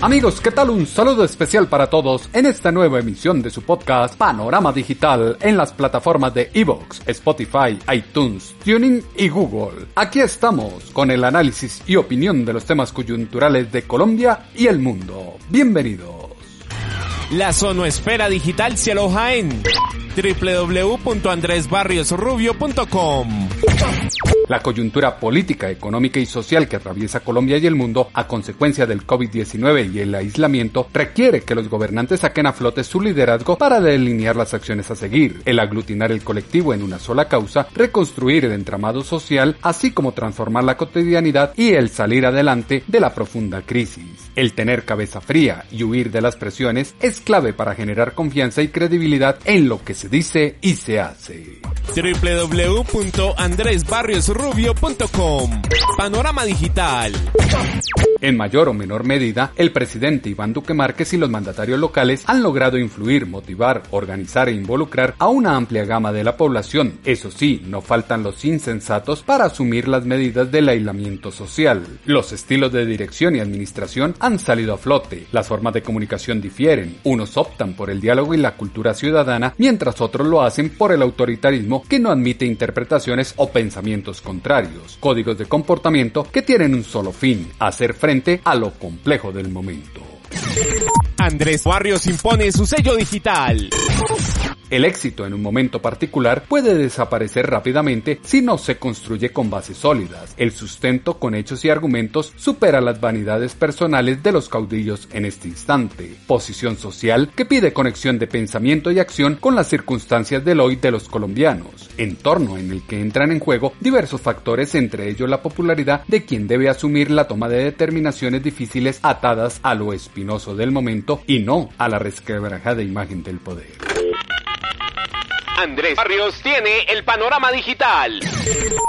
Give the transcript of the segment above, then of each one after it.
Amigos, ¿qué tal? Un saludo especial para todos en esta nueva emisión de su podcast Panorama Digital en las plataformas de Evox, Spotify, iTunes, Tuning y Google. Aquí estamos con el análisis y opinión de los temas coyunturales de Colombia y el mundo. Bienvenidos. La Zonoesfera Digital se aloja en www.andresbarriosrubio.com. La coyuntura política, económica y social que atraviesa Colombia y el mundo a consecuencia del COVID-19 y el aislamiento requiere que los gobernantes saquen a flote su liderazgo para delinear las acciones a seguir, el aglutinar el colectivo en una sola causa, reconstruir el entramado social, así como transformar la cotidianidad y el salir adelante de la profunda crisis. El tener cabeza fría y huir de las presiones es clave para generar confianza y credibilidad en lo que se dice y se hace www.andresbarriosrubio.com Panorama Digital en mayor o menor medida, el presidente Iván Duque Márquez y los mandatarios locales han logrado influir, motivar, organizar e involucrar a una amplia gama de la población. Eso sí, no faltan los insensatos para asumir las medidas del aislamiento social. Los estilos de dirección y administración han salido a flote, las formas de comunicación difieren, unos optan por el diálogo y la cultura ciudadana, mientras otros lo hacen por el autoritarismo que no admite interpretaciones o pensamientos contrarios, códigos de comportamiento que tienen un solo fin, hacer frente a lo complejo del momento. Andrés Barrios impone su sello digital. El éxito en un momento particular puede desaparecer rápidamente si no se construye con bases sólidas. El sustento con hechos y argumentos supera las vanidades personales de los caudillos en este instante. Posición social que pide conexión de pensamiento y acción con las circunstancias del hoy de los colombianos. Entorno en el que entran en juego diversos factores, entre ellos la popularidad de quien debe asumir la toma de determinaciones difíciles atadas a lo espinoso del momento y no a la resquebrajada imagen del poder. Andrés Barrios tiene el panorama digital.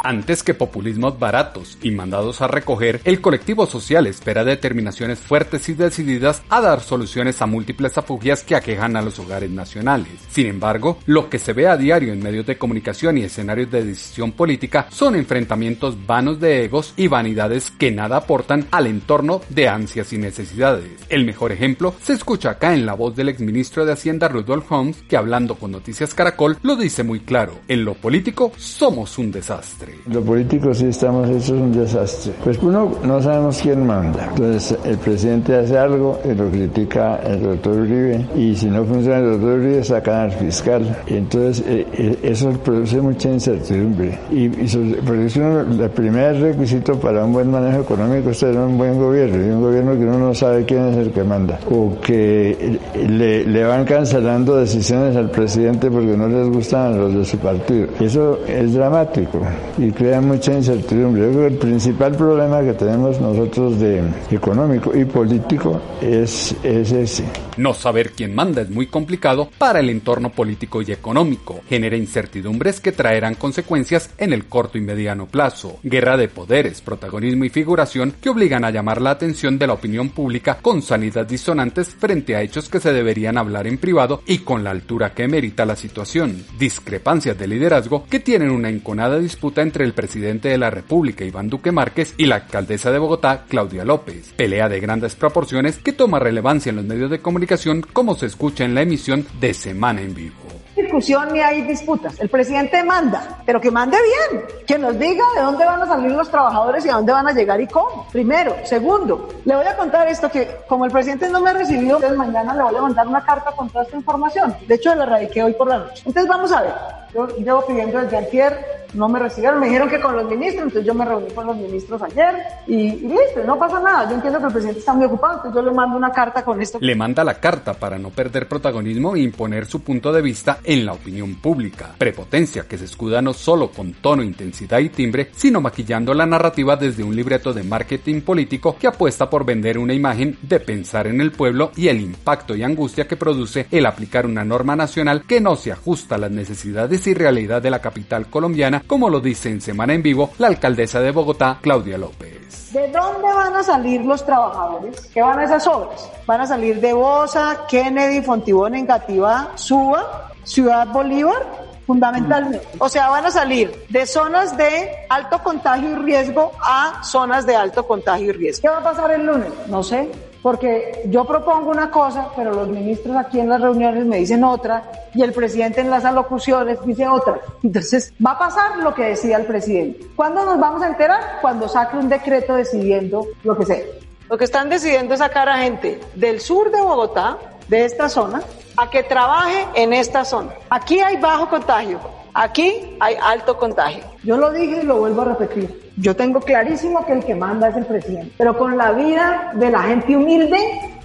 Antes que populismos baratos y mandados a recoger, el colectivo social espera determinaciones fuertes y decididas a dar soluciones a múltiples afugias que aquejan a los hogares nacionales. Sin embargo, lo que se ve a diario en medios de comunicación y escenarios de decisión política son enfrentamientos vanos de egos y vanidades que nada aportan al entorno de ansias y necesidades. El mejor ejemplo se escucha acá en la voz del exministro de Hacienda Rudolf Holmes, que hablando con Noticias Caracol lo dice muy claro. En lo político somos un desastre. Lo político sí estamos hechos un desastre. Pues uno no sabemos quién manda. Entonces el presidente hace algo y lo critica el doctor Uribe y si no funciona el doctor Uribe sacan al fiscal. Entonces eh, eh, eso produce mucha incertidumbre. Y, y por eso el primer requisito para un buen manejo económico es tener un buen gobierno y un gobierno que uno no sabe quién es el que manda o que le, le van cancelando decisiones al presidente porque no les los de su partido. Eso es dramático y crea mucha incertidumbre. Yo creo que el principal problema que tenemos nosotros de económico y político es, es ese. No saber quién manda es muy complicado para el entorno político y económico. Genera incertidumbres que traerán consecuencias en el corto y mediano plazo. Guerra de poderes, protagonismo y figuración que obligan a llamar la atención de la opinión pública con salidas disonantes frente a hechos que se deberían hablar en privado y con la altura que merita la situación. Discrepancias de liderazgo que tienen una enconada disputa entre el presidente de la República, Iván Duque Márquez, y la alcaldesa de Bogotá, Claudia López. Pelea de grandes proporciones que toma relevancia en los medios de comunicación como se escucha en la emisión de Semana en Vivo discusión ni hay disputas. El presidente manda, pero que mande bien, que nos diga de dónde van a salir los trabajadores y a dónde van a llegar y cómo. Primero. Segundo, le voy a contar esto que como el presidente no me ha recibido, entonces mañana le voy a mandar una carta con toda esta información. De hecho, la radiqué hoy por la noche. Entonces vamos a ver. Yo llevo pidiendo desde ayer no me recibieron, me dijeron que con los ministros, entonces yo me reuní con los ministros ayer y, listo, no pasa nada. Yo entiendo que el presidente está muy ocupado, entonces yo le mando una carta con esto. Le manda la carta para no perder protagonismo e imponer su punto de vista en la opinión pública, prepotencia que se escuda no solo con tono, intensidad y timbre, sino maquillando la narrativa desde un libreto de marketing político que apuesta por vender una imagen de pensar en el pueblo y el impacto y angustia que produce el aplicar una norma nacional que no se ajusta a las necesidades y realidad de la capital colombiana, como lo dice en Semana en Vivo la alcaldesa de Bogotá, Claudia López. ¿De dónde van a salir los trabajadores? ¿Qué van a esas obras? Van a salir de Bosa, Kennedy, Fontibón, Engativá, Suba, Ciudad Bolívar, fundamentalmente. O sea, van a salir de zonas de alto contagio y riesgo a zonas de alto contagio y riesgo. ¿Qué va a pasar el lunes? No sé, porque yo propongo una cosa, pero los ministros aquí en las reuniones me dicen otra y el presidente en las alocuciones dice otra. Entonces, va a pasar lo que decía el presidente. ¿Cuándo nos vamos a enterar? Cuando saque un decreto decidiendo lo que sea. Lo que están decidiendo es sacar a gente del sur de Bogotá, de esta zona, a que trabaje en esta zona. Aquí hay bajo contagio, aquí hay alto contagio. Yo lo dije y lo vuelvo a repetir. Yo tengo clarísimo que el que manda es el presidente, pero con la vida de la gente humilde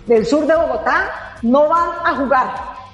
del sur de Bogotá no van a jugar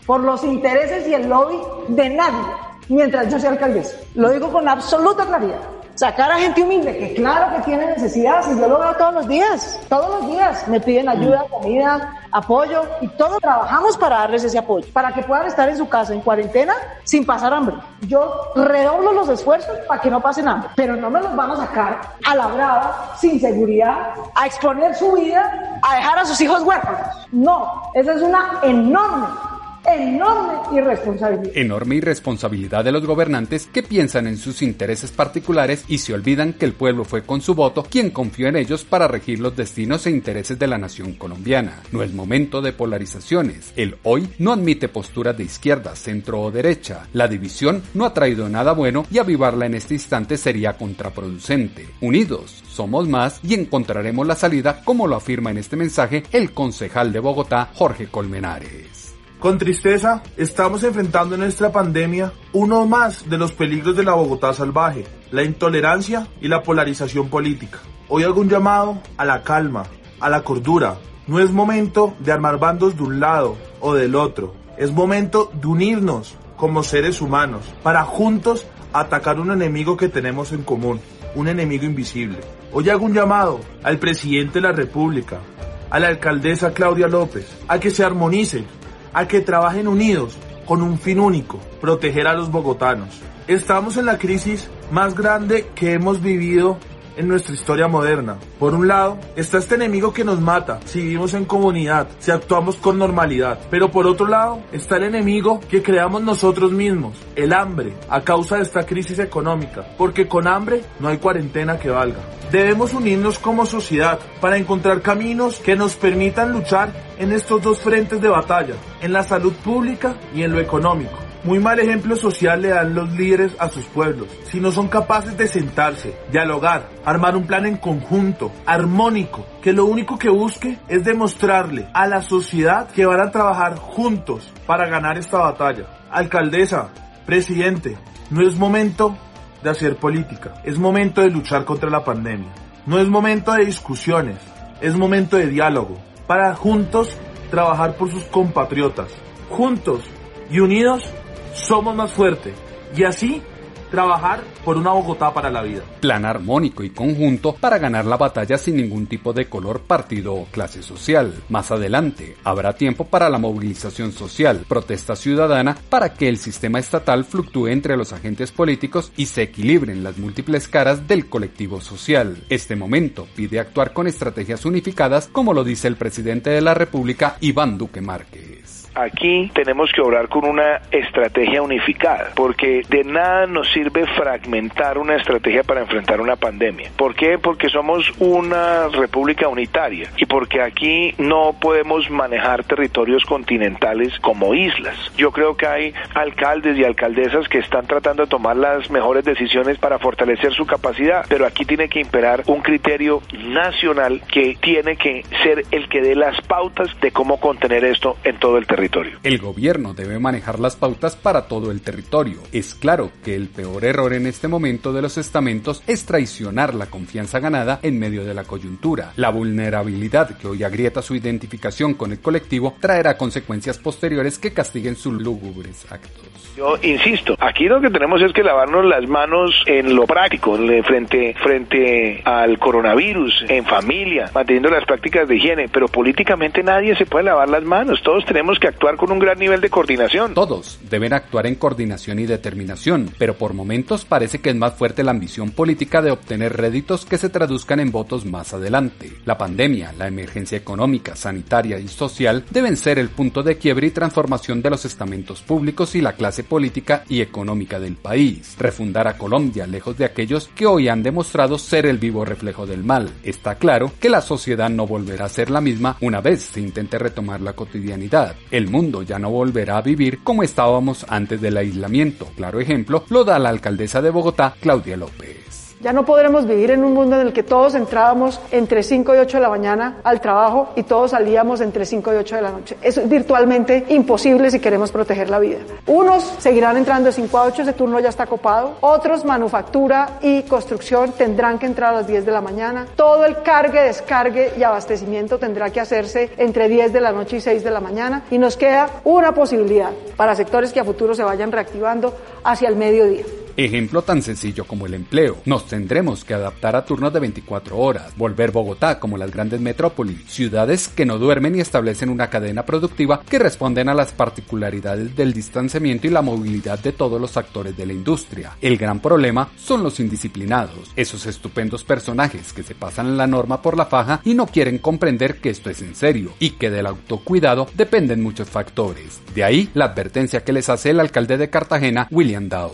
por los intereses y el lobby de nadie mientras yo sea alcaldesa. Lo digo con absoluta claridad sacar a gente humilde, que claro que tiene necesidades, y yo lo veo todos los días, todos los días me piden ayuda, comida, apoyo, y todos trabajamos para darles ese apoyo, para que puedan estar en su casa en cuarentena sin pasar hambre. Yo redoblo los esfuerzos para que no pasen hambre, pero no me los van a sacar a la brava, sin seguridad, a exponer su vida, a dejar a sus hijos huérfanos. No, esa es una enorme enorme irresponsabilidad. Enorme irresponsabilidad de los gobernantes que piensan en sus intereses particulares y se olvidan que el pueblo fue con su voto quien confió en ellos para regir los destinos e intereses de la nación colombiana. No es momento de polarizaciones. El hoy no admite posturas de izquierda, centro o derecha. La división no ha traído nada bueno y avivarla en este instante sería contraproducente. Unidos, somos más y encontraremos la salida como lo afirma en este mensaje el concejal de Bogotá, Jorge Colmenares. Con tristeza, estamos enfrentando en nuestra pandemia uno más de los peligros de la Bogotá salvaje, la intolerancia y la polarización política. Hoy hago un llamado a la calma, a la cordura. No es momento de armar bandos de un lado o del otro. Es momento de unirnos como seres humanos para juntos atacar un enemigo que tenemos en común, un enemigo invisible. Hoy hago un llamado al presidente de la República, a la alcaldesa Claudia López, a que se armonicen, a que trabajen unidos con un fin único, proteger a los bogotanos. Estamos en la crisis más grande que hemos vivido en nuestra historia moderna. Por un lado, está este enemigo que nos mata si vivimos en comunidad, si actuamos con normalidad. Pero por otro lado, está el enemigo que creamos nosotros mismos, el hambre, a causa de esta crisis económica. Porque con hambre no hay cuarentena que valga. Debemos unirnos como sociedad para encontrar caminos que nos permitan luchar en estos dos frentes de batalla, en la salud pública y en lo económico. Muy mal ejemplo social le dan los líderes a sus pueblos. Si no son capaces de sentarse, dialogar, armar un plan en conjunto, armónico, que lo único que busque es demostrarle a la sociedad que van a trabajar juntos para ganar esta batalla. Alcaldesa, presidente, no es momento de hacer política, es momento de luchar contra la pandemia. No es momento de discusiones, es momento de diálogo, para juntos trabajar por sus compatriotas. Juntos y unidos somos más fuertes. Y así trabajar por una Bogotá para la vida. Plan armónico y conjunto para ganar la batalla sin ningún tipo de color, partido o clase social. Más adelante, habrá tiempo para la movilización social, protesta ciudadana, para que el sistema estatal fluctúe entre los agentes políticos y se equilibren las múltiples caras del colectivo social. Este momento pide actuar con estrategias unificadas, como lo dice el presidente de la República, Iván Duque Márquez. Aquí tenemos que obrar con una estrategia unificada, porque de nada nos sirve fragmentar una estrategia para enfrentar una pandemia. ¿Por qué? Porque somos una república unitaria y porque aquí no podemos manejar territorios continentales como islas. Yo creo que hay alcaldes y alcaldesas que están tratando de tomar las mejores decisiones para fortalecer su capacidad, pero aquí tiene que imperar un criterio nacional que tiene que ser el que dé las pautas de cómo contener esto en todo el territorio. Territorio. El gobierno debe manejar las pautas para todo el territorio. Es claro que el peor error en este momento de los estamentos es traicionar la confianza ganada en medio de la coyuntura. La vulnerabilidad que hoy agrieta su identificación con el colectivo traerá consecuencias posteriores que castiguen sus lúgubres actos. Yo insisto, aquí lo que tenemos es que lavarnos las manos en lo práctico, frente, frente al coronavirus, en familia, manteniendo las prácticas de higiene, pero políticamente nadie se puede lavar las manos, todos tenemos que actuar con un gran nivel de coordinación. Todos deben actuar en coordinación y determinación, pero por momentos parece que es más fuerte la ambición política de obtener réditos que se traduzcan en votos más adelante. La pandemia, la emergencia económica, sanitaria y social deben ser el punto de quiebre y transformación de los estamentos públicos y la clase política y económica del país, refundar a Colombia lejos de aquellos que hoy han demostrado ser el vivo reflejo del mal. Está claro que la sociedad no volverá a ser la misma una vez se intente retomar la cotidianidad. El mundo ya no volverá a vivir como estábamos antes del aislamiento. Claro ejemplo lo da la alcaldesa de Bogotá, Claudia López. Ya no podremos vivir en un mundo en el que todos entrábamos entre 5 y 8 de la mañana al trabajo y todos salíamos entre 5 y 8 de la noche. Eso es virtualmente imposible si queremos proteger la vida. Unos seguirán entrando de 5 a 8, ese turno ya está copado. Otros, manufactura y construcción, tendrán que entrar a las 10 de la mañana. Todo el cargue, descargue y abastecimiento tendrá que hacerse entre 10 de la noche y 6 de la mañana. Y nos queda una posibilidad para sectores que a futuro se vayan reactivando hacia el mediodía. Ejemplo tan sencillo como el empleo. Nos tendremos que adaptar a turnos de 24 horas, volver Bogotá como las grandes metrópolis, ciudades que no duermen y establecen una cadena productiva que responden a las particularidades del distanciamiento y la movilidad de todos los actores de la industria. El gran problema son los indisciplinados, esos estupendos personajes que se pasan la norma por la faja y no quieren comprender que esto es en serio y que del autocuidado dependen muchos factores. De ahí la advertencia que les hace el alcalde de Cartagena, William Dow.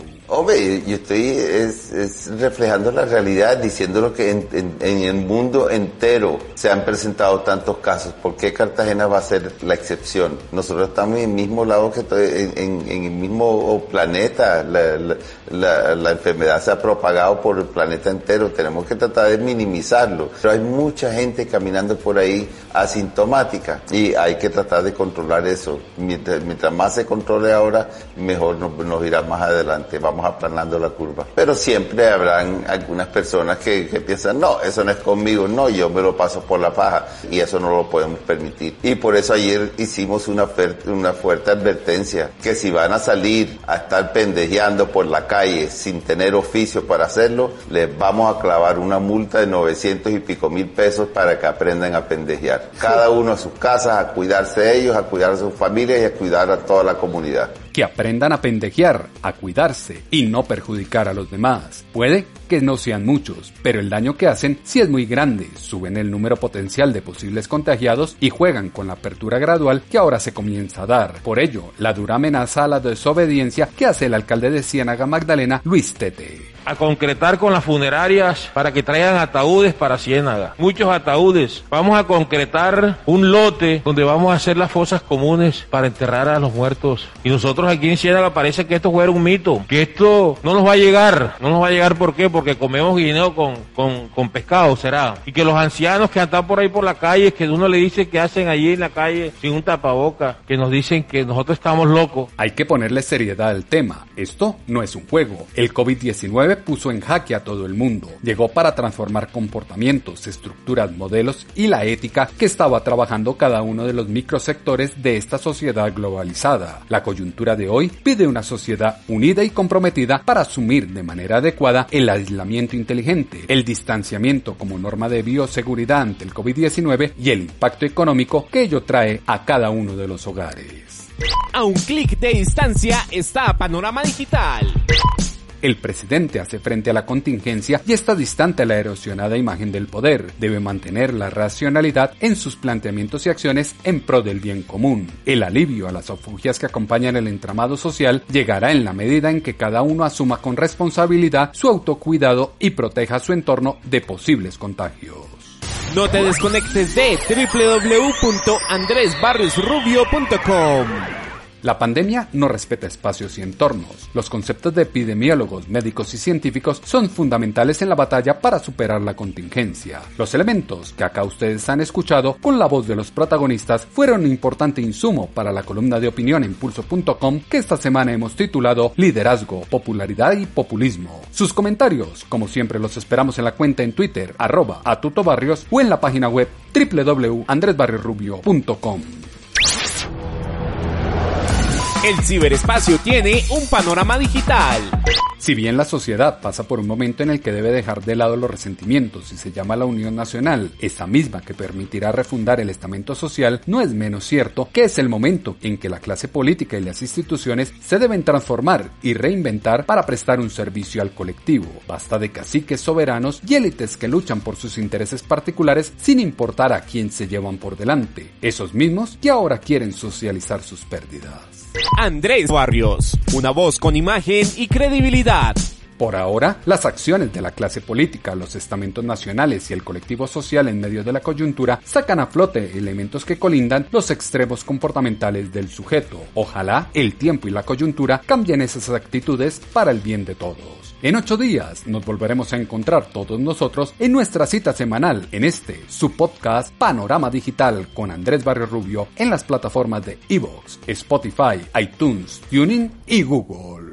Yo estoy es, reflejando la realidad, diciendo lo que en, el mundo entero se han presentado tantos casos. ¿Por qué Cartagena va a ser la excepción? Nosotros estamos en el mismo lado que en, el mismo planeta. La, enfermedad se ha propagado por el planeta entero. Tenemos que tratar de minimizarlo. Pero hay mucha gente caminando por ahí asintomática y hay que tratar de controlar eso. Mientras, más se controle ahora, mejor nos, nos irá más adelante. Vamos la curva. Pero siempre habrán algunas personas que, que, piensan, no, eso no es conmigo, no, yo me lo paso por la faja y eso no lo podemos permitir. Y por eso ayer hicimos una, una fuerte advertencia que si van a salir a estar pendejeando por la calle sin tener oficio para hacerlo, les vamos a clavar una multa de 900 y pico mil pesos para que aprendan a pendejear. Cada uno a sus casas, a cuidarse ellos, a cuidar a sus familias y a cuidar a toda la comunidad que aprendan a pendejear, a cuidarse y no perjudicar a los demás. Puede que no sean muchos, pero el daño que hacen sí es muy grande, suben el número potencial de posibles contagiados y juegan con la apertura gradual que ahora se comienza a dar. Por ello, la dura amenaza a la desobediencia que hace el alcalde de Ciénaga Magdalena, Luis Tete a concretar con las funerarias para que traigan ataúdes para Ciénaga. Muchos ataúdes. Vamos a concretar un lote donde vamos a hacer las fosas comunes para enterrar a los muertos. Y nosotros aquí en Ciénaga parece que esto fuera un mito, que esto no nos va a llegar. No nos va a llegar ¿por qué? Porque comemos guineo con, con, con pescado, será. Y que los ancianos que andan por ahí por la calle, que uno le dice que hacen allí en la calle sin un tapaboca, que nos dicen que nosotros estamos locos. Hay que ponerle seriedad al tema. Esto no es un juego. El COVID-19 puso en jaque a todo el mundo. Llegó para transformar comportamientos, estructuras, modelos y la ética que estaba trabajando cada uno de los microsectores de esta sociedad globalizada. La coyuntura de hoy pide una sociedad unida y comprometida para asumir de manera adecuada el aislamiento inteligente, el distanciamiento como norma de bioseguridad ante el COVID-19 y el impacto económico que ello trae a cada uno de los hogares. A un clic de distancia está Panorama Digital. El presidente hace frente a la contingencia y está distante a la erosionada imagen del poder. Debe mantener la racionalidad en sus planteamientos y acciones en pro del bien común. El alivio a las ofugias que acompañan el entramado social llegará en la medida en que cada uno asuma con responsabilidad su autocuidado y proteja su entorno de posibles contagios. No te desconectes de www.andresbarriosrubio.com. La pandemia no respeta espacios y entornos. Los conceptos de epidemiólogos, médicos y científicos son fundamentales en la batalla para superar la contingencia. Los elementos que acá ustedes han escuchado con la voz de los protagonistas fueron un importante insumo para la columna de opinión en pulso.com que esta semana hemos titulado Liderazgo, Popularidad y Populismo. Sus comentarios, como siempre, los esperamos en la cuenta en Twitter, arroba a o en la página web www.andresbarriosrubio.com. El ciberespacio tiene un panorama digital. Si bien la sociedad pasa por un momento en el que debe dejar de lado los resentimientos y se llama la Unión Nacional, esa misma que permitirá refundar el estamento social, no es menos cierto que es el momento en que la clase política y las instituciones se deben transformar y reinventar para prestar un servicio al colectivo. Basta de caciques soberanos y élites que luchan por sus intereses particulares sin importar a quién se llevan por delante, esos mismos que ahora quieren socializar sus pérdidas. Andrés Barrios, una voz con imagen y credibilidad. Por ahora, las acciones de la clase política, los estamentos nacionales y el colectivo social en medio de la coyuntura sacan a flote elementos que colindan los extremos comportamentales del sujeto. Ojalá el tiempo y la coyuntura cambien esas actitudes para el bien de todos. En ocho días nos volveremos a encontrar todos nosotros en nuestra cita semanal en este, su podcast Panorama Digital con Andrés Barrio Rubio en las plataformas de Evox, Spotify, iTunes, Tuning y Google.